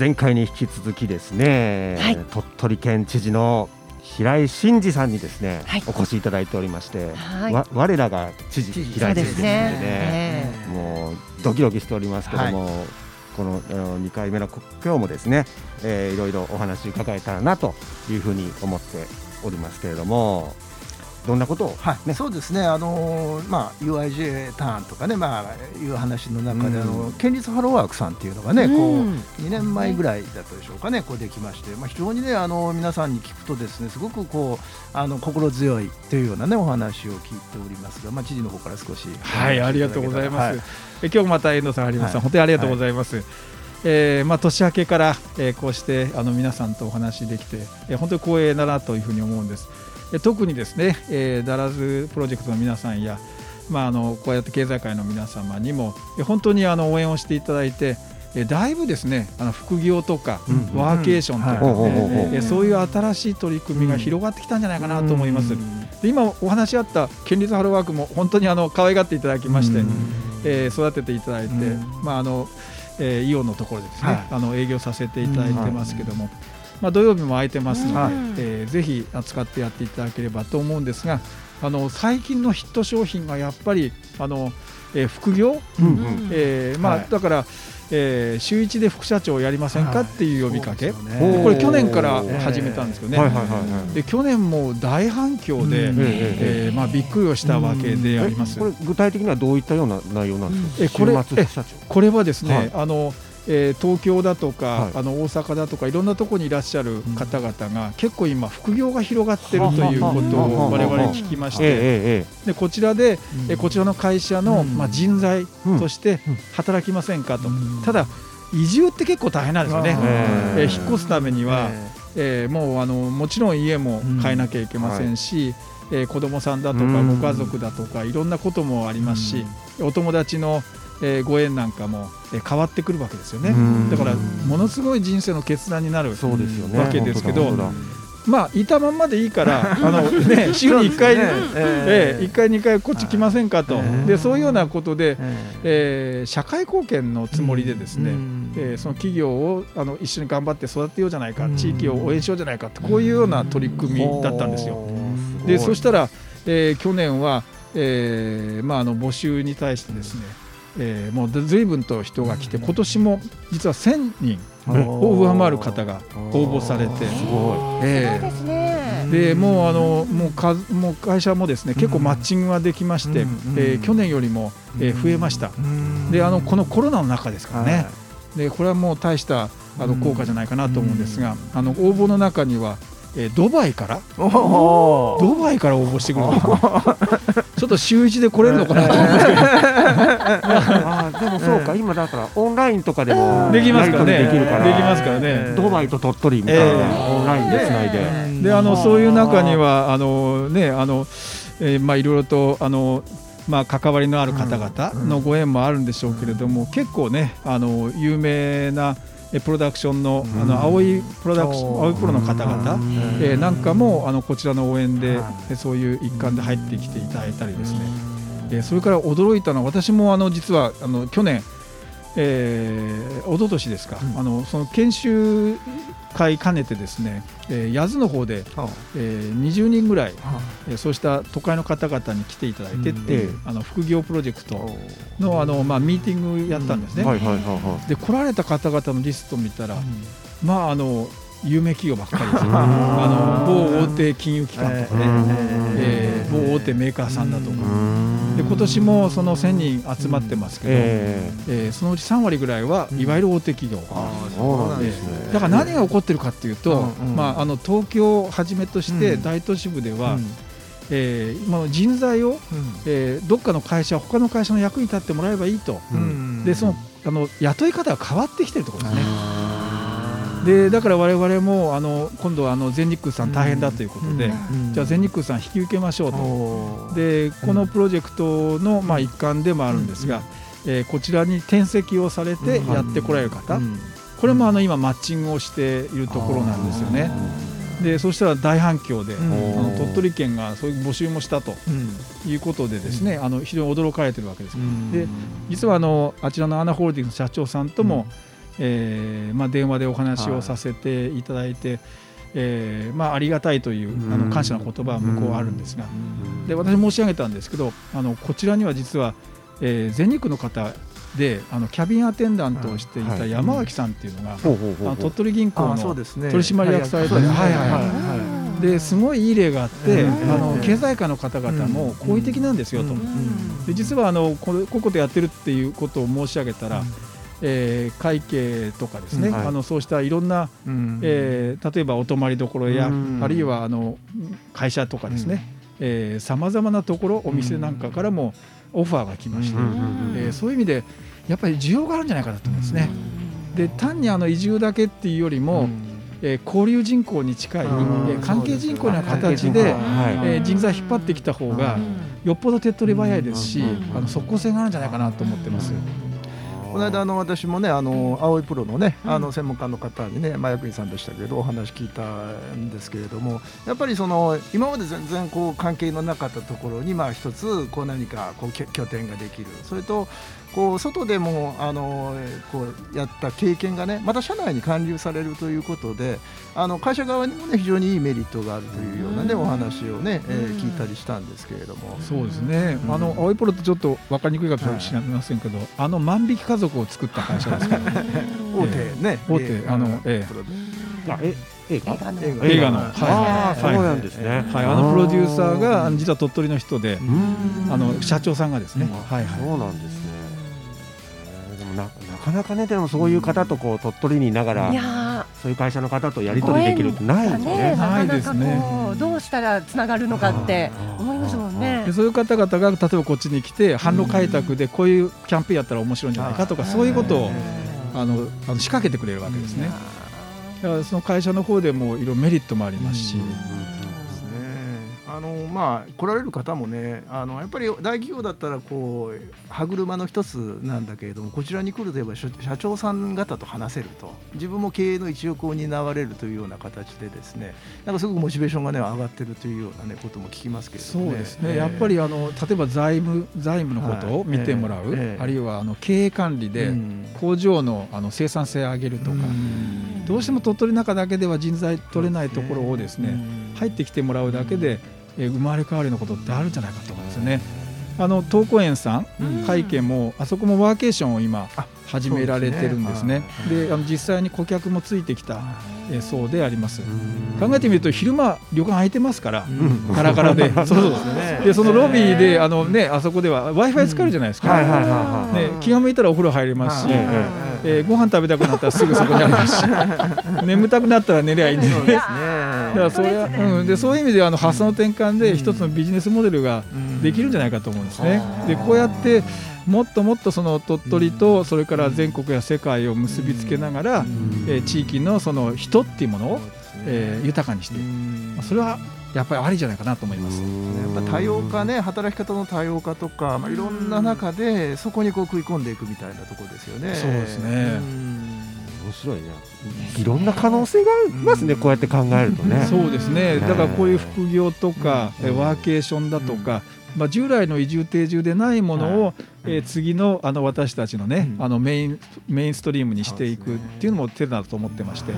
前回に引き続きですね、はい。鳥取県知事の平井真二さんにですね、はい。お越しいただいておりまして、はい。わ我らが知事平井知事ですのでね。ねもうドキドキしておりますけども、このあの2回目の今日もですね、えーいろいろお話伺えたらなというふうに思っておりますけれどもどんなことを、はい。ね。そうですね、あのーまあ、UIJ ターンとかね、まあ、いう話の中で、うん。あの県立ハローワークさんっていうのがね、こううん2年前ぐらいだったでしょうかね、こうできまして、まあ、非常にね、あの皆さんに聞くと、ですねすごくこうあの心強いというような、ね、お話を聞いておりますが、まあ、知事の方から少しはい、ありがとうございます。はえ今日また遠藤さん、有馬さん、はい。本当にありがとうございます。えーまあ、年明けから、えーこうしてあの皆さんとお話できて、えー本当に光栄だなというふうに思うんです。え特にですね、えーダラズプロジェクトの皆さんや、まあ、あのこうやって経済界の皆様にも、え本当にあの応援をしていただいて、えだいぶですねあの副業とか、うんワーケーションとか、そういう新しい取り組みが広がってきたんじゃないかなと思います。で今お話しあった県立ハローワークも本当にあの可愛がっていただきまして、えー育てていただいて、うん。まああのえーイオンのところでですね、はい。あの営業させていただいてますけども、まあ土曜日も空いてますので、はい。えーぜひ扱ってやっていただければと思うんですが、あの最近のヒット商品がやっぱりあの、えー副業、うんうん。えーまあ、はい。だから、えー週一で副社長をやりませんか？っていう呼びかけ、そうですよねこれ去年から始めたんですけどね。はいはいはいはい。で去年も大反響で、うん。えーまあ、びっくりをしたわけであります。えこれ具体的にはどういったような内容なんですか、えこれ週末副社長。これはですね、はい。あのえー東京だとか、はい。あの大阪だとかいろんなところにいらっしゃる方々が、結構今副業が広がってるということを我々聞きまして、でこちらで、えこちらの会社の、うん。まあ、人材としてうん。働きませんかと、うん。ただ移住って結構大変なんですよね、ええー引っ越すためには、えーもうあのもちろん家も変えなきゃいけませんし、えー子供さんだとかうん。ご家族だとかいろんなこともありますし、お友達の、えーご縁なんかも、えー変わってくるわけですよね、うん。だからものすごい人生の決断になるそうですよね。わけですけどまあいたまんまでいいからあの、ね、週に1回、えー1回2回こっち来ませんかと、はいでそういうようなことで、ええー社会貢献のつもりでですね、えーその企業をあの一緒に頑張って育てようじゃないか、うん。地域を応援しようじゃないかってこういうような取り組みだったんですよ。当でそししたら、えー去年は、えーまあ、あの募集に対してですね、えーもうずいぶんと人が来て今年も実は1000人を上回る方が応募されて。すごえそうですね。でもうあのもうかもう会社もですね結構マッチングができまして、うん。えー去年よりも、えー増えました。であのこのコロナの中ですからね、でこれはもう大したあの効果じゃないかなと思うんですが、あの応募の中には、えードバイから？おドバイから応募してくる ちょっと週一で来れるのかな？と思うんですけどあーでもそうか、今だからオンラインとかでもできますからね。できるからできますからね。ドバイと鳥取みたいな、えオンラインでつないで、であのそういう中にはあのねあの、えーまあいろいろとあのまあ関わりのある方々のご縁もあるんでしょうけれども、結構ねあの有名なえプロダクションのあの青いプロダクション青いプロの方々、えーなんかもあのこちらの応援で、えそそういう一環で入ってきていただいたりですね、えーそれから驚いたのは私もあの実はあの去年、えー、一昨年ですか、あのその研修会兼ねてですね、えー、八頭の方で、えー、20人ぐらい、えーそうした都会の方々に来ていただいてっていう、あの副業プロジェクトのあの、まあ、ミーティングやったんですね。で来られた方々のリストを見たら、まああの有名企業ばっかりです。あの某大手金融機関とか。ね、ええー某大手メーカーさんだとか、で今年もその1000人集まってますけど、ええーそのうち3割ぐらいはいわゆる大手企業、だから何が起こってるかっていうと、まあ、あの東京をはじめとしてうん。大都市部では、えー今の人材を、えーどっかの会社他の会社の役に立ってもらえばいいと、でそのあの雇い方が変わってきてるところですね。でだから我々もあの今度はあの全日空さん大変だということで、じゃあ全日空さん引き受けましょうと。でこのプロジェクトのまあ一環でもあるんですが、えーこちらに転籍をされてやってこられる方、これもあの今マッチングをしているところなんですよね。でそしたら大反響で、うん。あの鳥取県がそういう募集もしたということでですね、あの非常に驚かれてるわけです。で実はあのあちらのアナホールディングス社長さんとも、えーまあ、電話でお話をさせていただいて、えーまあ、ありがたいというあの感謝の言葉は向こうあるんですが、で私申し上げたんですけどあのこちらには実は、えー、全日空の方であのキャビンアテンダントをしていた山脇さんっていうのが、あの鳥取銀行の取締役されてるですごいいい例があって、あの経済界の方々も好意的なんですよと、で実はあのこれこういうことやってるっていうことを申し上げたら、えー、会計とかですね、はい、あのそうしたいろんな、うん、えー、例えばお泊まりどころや、うん、あるいはあの会社とかですねさまざまなところお店なんかからもオファーが来まして、うん、えー、そういう意味でやっぱり需要があるんじゃないかなと思うんですね。で単にあの移住だけっていうよりも、えー、交流人口に近い、えー、関係人口の形で、えー、人材引っ張ってきた方がよっぽど手っ取り早いですし、あの即効性があるんじゃないかなと思ってます。この間あの私もねあの青いプロのねあの専門家の方にね、まあ、役員さんでしたけどお話聞いたんですけれどもやっぱりその今まで全然こう関係のなかったところにまあ一つこう何かこう拠点ができる。それとこう外でもあのこうやった経験がねまた社内に還流されるということであの会社側にもね非常にいいメリットがあるというようなねお話をね、えー、聞いたりしたんですけれども。そうですね、あの青いポロってちょっと分かりにくいかもしれませんけど、はい、あの万引き家族を作った会社ですから、ね、大手ね。大手あのええ。映画映画の、はい、そうなんですね、はい、あのプロデューサーが実は鳥取の人であの社長さんがですね、はい、そうなんですね。ななかなかねでもそういう方とこう鳥取にいながらそういう会社の方とやり取りできるってないですね。ないですね。どうしたらつながるのかって思いますもんね。そういう方々が例えばこっちに来て販路開拓でこういうキャンペーンやったら面白いんじゃないかとかそういうことをあのあの仕掛けてくれるわけですね。だからその会社の方でもいろいろメリットもありますし。まあ来られる方もねあのやっぱり大企業だったらこう歯車の一つなんだけれどもこちらに来るといえば社長さん方と話せると自分も経営の一翼を担われるというような形でですねなんかすごくモチベーションがね上がってるというようなねことも聞きますけれども、ね、そうですね、えー、やっぱりあの例えば財務財務のことを見てもらう、はいえー、あるいはあの経営管理で工場のあの生産性を上げるとか、どうしても鳥取中だけでは人材取れないところをですね入ってきてもらうだけでえ生まれ変わりのことってあるんじゃないかと思うんですよね。あの東湖園さん、会見もあそこもワーケーションを今始められてるんですね。で、ね、あの実際に顧客もついてきた、えそうであります。考えてみると昼間旅館空いてますから、カラカラで、そ うそうでそのロビーであのねあそこでは Wi-Fi 使えるじゃないですか。ね気が向いたらお風呂入れますし。えー、ご飯食べたくなったらすぐそこにありますし。眠たくなったら寝りゃいいんで、ね、だからそれは、うん、でそういう意味であの発想の転換で一つのビジネスモデルができるんじゃないかと思うんですね。でこうやってもっともっとその鳥取とそれから全国や世界を結びつけながら、えー、地域のその人っていうものを、えー、豊かにしてそれはやっぱりありじゃないかなと思います。やっぱ多様化ね、働き方の多様化とか、まあ、いろんな中で、そこにこう食い込んでいくみたいなところですよね。そうですね。面白いね。いろんな可能性がありますね、こうやって考えるとね。そうですね。だからこういう副業とか、ワーケーションだとか、まあ、従来の移住定住でないものを、えー、次のあの私たちのね、あのメインメインストリームにしていくっていうのも手だと思ってまして、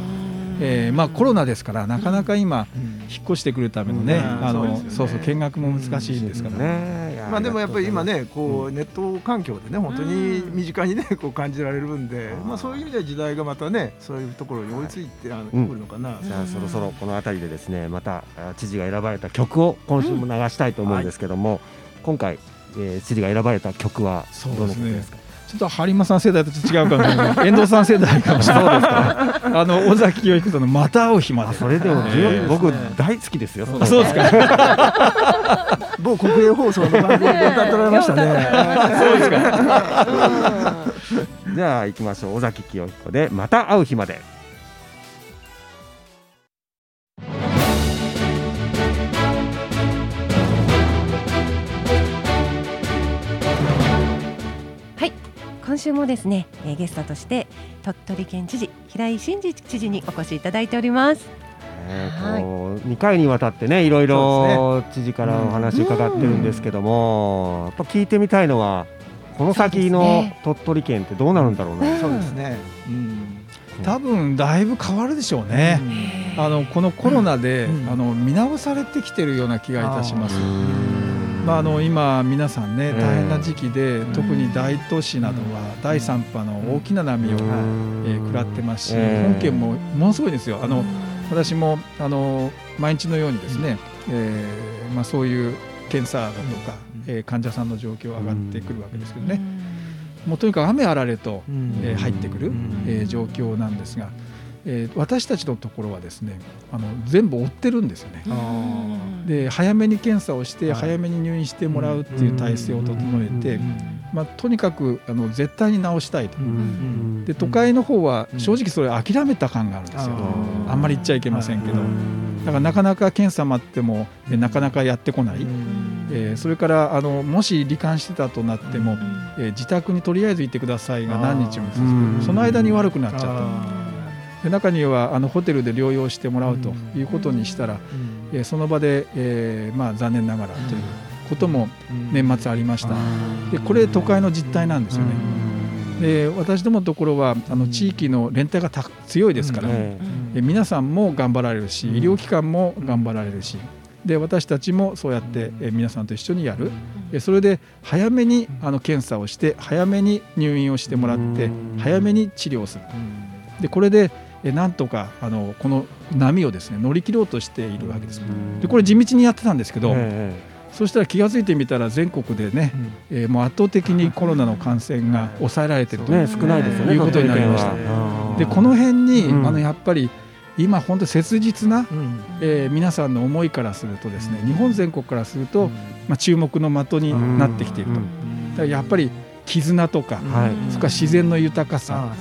えーまあ、コロナですからなかなか今、引っ越してくるためのね、あのそうそう見学も難しいんですからね。まあ、でもやっぱり今ねこうネット環境でね本当に身近にねこう感じられるんで、まあ、そういう意味では時代がまたねそういうところに追いついて、あのくるのかな、じゃあそろそろこの辺りでですねまた知事が選ばれた曲を今週も流したいと思うんですけども、今回、えー、知事が選ばれた曲はどの曲ですか？ちょっと播磨さん世代と違うかもしれない。遠藤さん世代かもしれない。あの尾崎清彦とのまた会う日までそれでも、えー、僕大好きですよそそうですか。某国営放送の番組で。歌っておられましたねそうですか。じゃあ行きましょう。尾崎清彦でまた会う日まで今週もですね、えー、ゲストとして鳥取県知事平井真二知事にお越しいただいております。えーとはい、2回にわたってねいろいろ知事からお話伺ってるんですけども、やっぱ聞いてみたいのはこの先の鳥取県ってどうなるんだろうね。そうですね。うん。多分だいぶ変わるでしょうね。あのこのコロナで、うんあの見直されてきてるような気がいたします。うん。まあ、あの今皆さんねええ大変な時期で、特に大都市などは第3波の大きな波を、えー食らってますし、ええ本県もものすごいですよ。あの私もあの毎日のようにですね、えーまあ、そういう検査だとか、えー患者さんの状況上がってくるわけですけどね、もうとにかく雨あられと、えー入ってくる、えー状況なんですが、えー私たちのところはですねあの全部追ってるんですよね。で早めに検査をしてはい。早めに入院してもらうっていう体制を整えて、まあ、とにかくあの絶対に治したいと。うんで都会の方はうん正直それ諦めた感があるんですよ。ああんまり言っちゃいけませんけど、うんだからなかなか検査待ってもえなかなかやってこない、えーそれからあのもし罹患してたとなっても、えー自宅にとりあえず行ってくださいが何日も続く。うん。その間に悪くなっちゃったで中にはあのホテルで療養してもらうということにしたら、えーその場で、えーまあ、残念ながらということも年末ありました。でこれ都会の実態なんですよね。で私どものところはあの地域の連帯がた強いですから、ええ皆さんも頑張られるし医療機関も頑張られるしで私たちもそうやってえ皆さんと一緒にやる。えそれで早めにあの検査をして早めに入院をしてもらってうん。早めに治療する。でこれでえなんとかあのこの波をですね乗り切ろうとしているわけです。でこれ地道にやってたんですけど、えそしたら気が付いてみたら全国でね、えーもう圧倒的にコロナの感染が抑えられてると、えね少ないですよね。いうことになりました。でこの辺に、うん。あのやっぱり今本当切実な、うん。えー皆さんの思いからするとですね日本全国からすると、まあ、注目の的になってきていると、うん。だからやっぱり絆とか、はい。それから自然の豊かさ、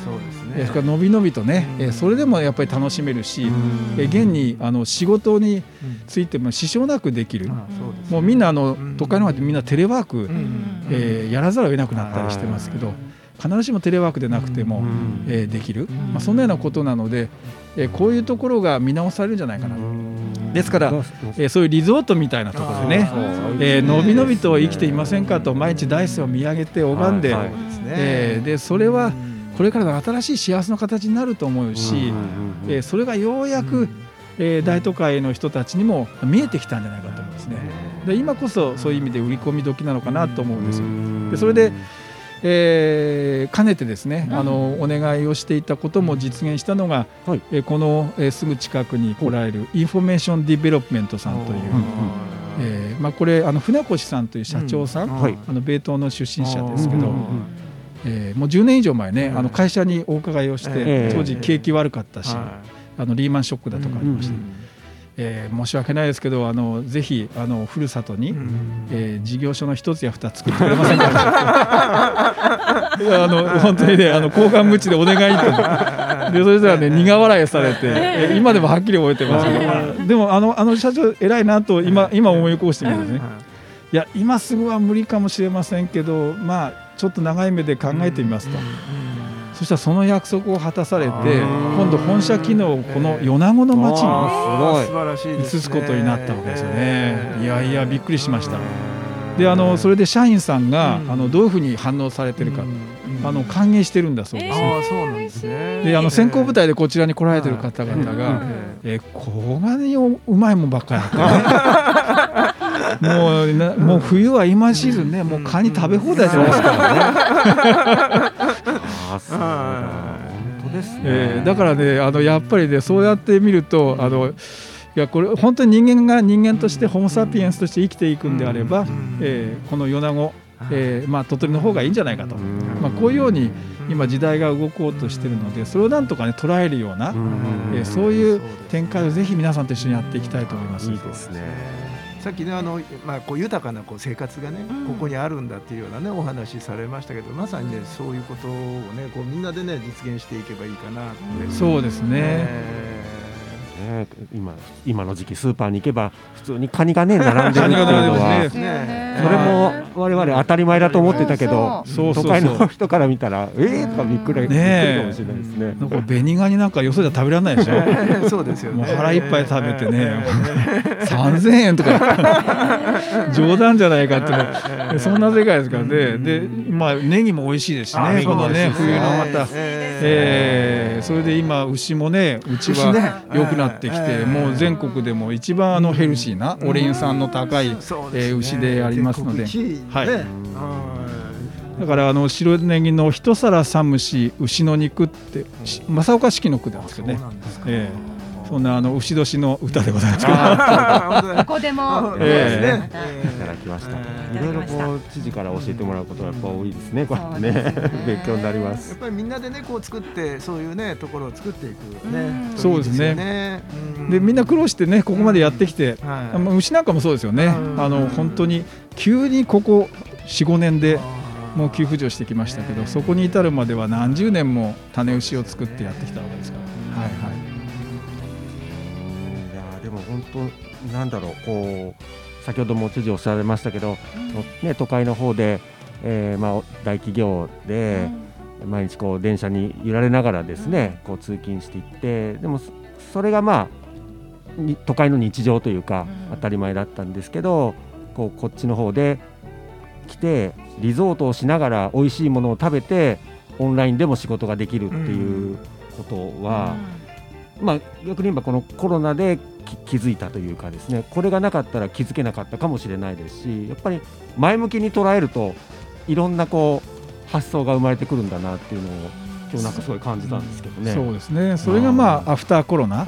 ね。えーそれからのびのびとね、うん。えーそれでもやっぱり楽しめるし、うん。えー現にあの仕事にうんついても支障なくできる、ああそうですね。もうみんなあのうん。都会の方でみんなテレワーク、うん。えーやらざるを得なくなったりしてますけど、必ずしもテレワークでなくても、うん。えーできる、まあ、そんなようなことなので、えーこういうところが見直されるんじゃないかな、ですからえーそういうリゾートみたいなところでねえーのびのびと生きていませんかと毎日大山を見上げて拝んで、はいはい。えーでそれはうんこれからの新しい幸せの形になると思うし、えーそれがようやく、えー大都会の人たちにも見えてきたんじゃないかと思うんですね。で今こそそういう意味で売り込み時なのかなと思うんですよ。でそれで、えーかねてですね、あのお願いをしていたことも実現したのが、はい。えーこの、えーすぐ近くに来られるインフォメーションディベロップメントさんという、えーまあ、これあの船越さんという社長さん、あの米東の出身者ですけど、えーもう10年以上前ね、うんあの会社にお伺いをして、ええ。当時景気悪かったし、はあのリーマンショックだとかありまして、いえー申し訳ないですけどあのぜひあのふるさとに、うんえー事業所の一つや二つ作ってくれませんかいや あの本当にねあの交換無知でお願いと。でそれしたらね苦笑いされて、えー今でもはっきり覚えてますけど。でもあのあの社長偉いなと今今思い起こしてみるんですねいや今すぐは無理かもしれませんけどまあちょっと長い目で考えてみますと、そしたらその約束を果たされて今度本社機能をこの米子の町にあ素晴らしいですね。移すことになったわけですよね。いやいやびっくりしました。であのそれで社員さんが、うん。あのどういうふうに反応されてるか、あの歓迎してるんだそうです。ね。ああそうなんですね。であの先行部隊でこちらに来られてる方々が、えこんなにうまいもんばっかり もうなもう冬は今シーズンねもうカニ食べ放題じゃないですか、あそう。だ本当ですね。えーだからねあのやっぱりねそうやって見るとあのいやこれ本当に人間が人間としてホモ・サピエンスとして生きていくんであれば、えーこの米子、えーまあ、鳥取の方がいいんじゃないかと、まあ、こういうように今時代が動こうとしてるのでそれをなんとかね捉えるような、えーそういう展開をぜひ皆さんと一緒にやっていきたいと思います。いいですね。さっきねあの、まあ、こう豊かなこう生活がね、うん。ここにあるんだっていうようなねお話されましたけどまさにねそういうことをねこうみんなでね実現していけばいいかなって、そうですね。え。ね今今の時期スーパーに行けば普通にカニがね並んでるっていうのカニが並んではますーね。それも我々当たり前だと思ってたけどそうそうそう。都会の人から見たらええ。とかびっくりびっくかもしれないですね。なんか紅ガニなんかよそじゃ食べられないでしょ。そうですよね。もう腹いっぱい食べてね3000円とか。冗談じゃないかってそんな世界ですからね。でまあネギも美味しいですしね。このね冬のまた。えー、それで今牛もねうちは良くなってきてもう全国でも一番あのヘルシーなオレイン酸の高い、えー、牛でありますので。はい。だからあの白ネギの一皿寒し牛の肉って正岡式の句なんですけどね。えーそんなあの牛年の歌でございますけど。ここでも、えー、いただきました。いろいろこう知事から教えてもらうことはやっぱ多いですね。こうね 勉強になります。やっぱりみんなでねこう作ってそういうねところを作っていくね。そうですね。でみんな苦労してねここまでやってきて、牛なんかもそうですよね。あの本当に急にここ四五年で。もう急浮上してきましたけどそこに至るまでは何十年も種牛を作ってやってきたわけですから。はいはい、いやでも本当なんだろうこう先ほども知事おっしゃられましたけど、うん、ね、都会の方で、えーまあ、大企業で、毎日こう電車に揺られながらですね、こう通勤していってでもそれがまあ都会の日常というか当たり前だったんですけどこうこっちの方で来てリゾートをしながら美味しいものを食べてオンラインでも仕事ができるっていうことは、うん、まあ、逆に言えばこのコロナで気づいたというかですね。これがなかったら気づけなかったかもしれないですしやっぱり前向きに捉えるといろんなこう発想が生まれてくるんだなっていうのを今日なんかすごい感じたんですけどね。そうですね。それがまあアフターコロナ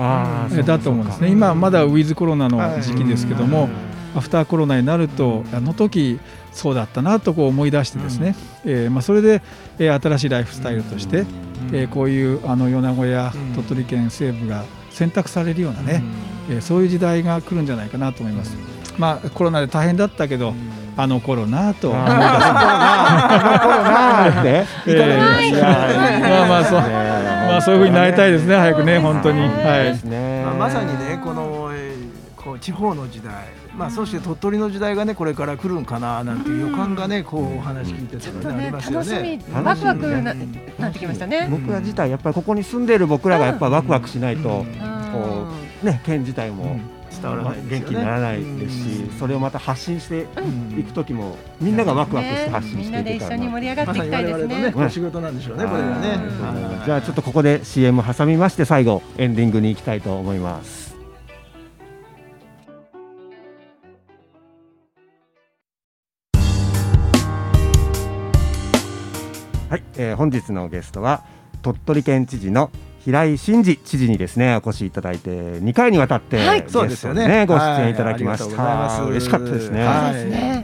だと思うんですね。今まだウィズコロナの時期ですけども、アフターコロナになるとあの時そうだったなとこう思い出してですね、うん、えー、まあ、それで、えー、新しいライフスタイルとして、うん、えー、こういうあの米子や鳥取県西部が選択されるようなね、うん、えー、そういう時代が来るんじゃないかなと思います。まあ、コロナで大変だったけど、あの頃なと思い出す。コロナって。まあまあそう、まあそういうふうになりたいですね。早くね、本当に。はい。まあまさにね、このこう地方の時代。まあ、そして鳥取の時代がねこれから来るんかななんていう予感がねこうお話聞いてたら、ね、ありますよね。ワクワクななってきましたね。僕ら自体やっぱりここに住んでいる僕らがやっぱワクワクしないと、こうね県自体も。伝わらない、元気にならないですし、それをまた発信していく時も、みんながワクワクして発信していくから、みんなで一緒に盛り上がっていきたいですね。仕事なんでしょうね、これはね。じゃあちょっとここで CM 挟みまして最後エンディングに行きたいと思います。はい、えー、本日のゲストは鳥取県知事の平井真二知事にですねお越しいただいて2回にわたって、はい、そうですよね。ご出演い。ただきました、はい、嬉しかったですね、は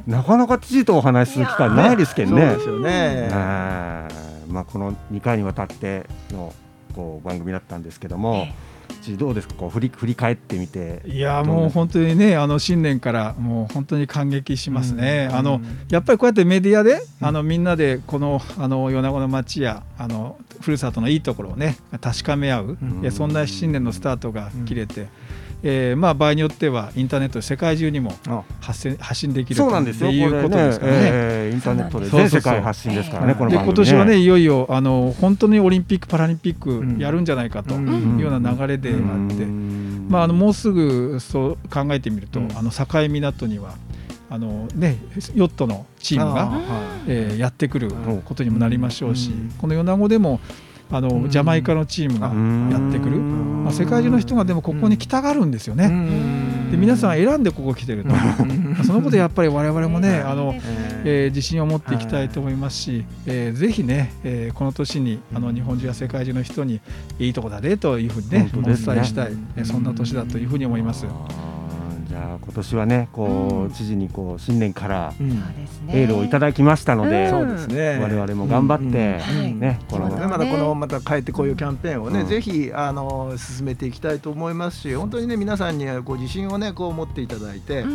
い、なかなか知事とお話しする機会ないですけどね。そうですよねまあこの2回にわたってのこう番組だったんですけども、えーどうですか？こう振り振り返ってみて。いやもう本当にねあの新年からもう本当に感激しますね、うん、あのやっぱりこうやってメディアで、あのみんなでこのあの米子の町やあのふるさとのいいところをね確かめ合う、うん、そんな新年のスタートが切れて。えーまあ、場合によってはインターネットで世界中にも発信発信できるそうなんですよいうことですからね、えー、インターネットで全世界発信ですからね、今年はねいよいよあの本当にオリンピック・パラリンピックやるんじゃないかというような流れであって、まあ、あのもうすぐそう考えてみると、あの境港にはあのね、ヨットのチームが、えー、やってくることにもなりましょうし、この米子でもあのジャマイカのチームがやってくる、まあ、世界中の人がでもここに来たがるんですよね。で皆さん選んでここ来てると。そのことやっぱり我々もねあの、えー、自信を持っていきたいと思いますし、えー、ぜひね、えー、この年にあの日本中や世界中の人にいいとこだねというふうにねお伝えしたい、そんな年だというふうに思います。じゃあ今年はねこう、知事にこう新年からエールをいただきましたので、そうですね。我々も頑張ってね、このまだこのまた帰ってこいよキャンペーンをね、ぜひあの進めていきたいと思いますし、本当にね皆さんにこう自信をねこう持っていただいて。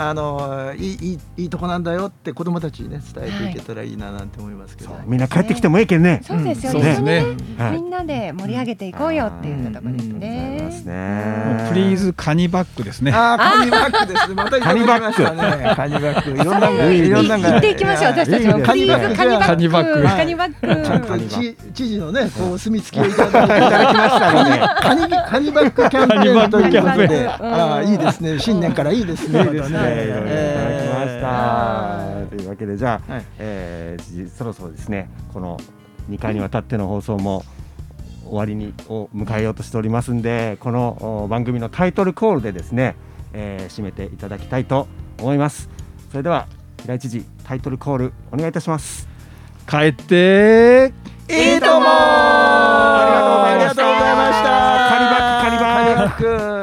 あのいいいいいいとこなんだよって子どもたちにね伝えていけたらいいななんて思いますけど、そうみんな帰ってきてもいいけんね。そうですよ、うん。一緒にそうですね。ねはい。みんなで盛り上げていこうよっていうところですね。ます。もね。うプリーズカニバッグですね。ああカニバッグですねまたいただきましたねカニバッグいろん。なのいいねいろん。なのが言っていきましょう私たちもカニバッグカニバッグカニバッグちゃん。と知知事のねこうお墨付きをいただいていただきましたので。カニカニバッグキャンペーンということで、あいいですね新年からいいですね。いいですね。いろいろいただきました。えというわけでじゃあ、はいえーじそろそろですねこの2回にわたっての放送も終わりにを迎えようとしておりますんでこの番組のタイトルコールでですね、えー締めていただきたいと思います。それでは平井知事タイトルコールお願いいたします。帰っていいともありがとうございましたありがとうございましたカニバッグカニバッグカニバッグ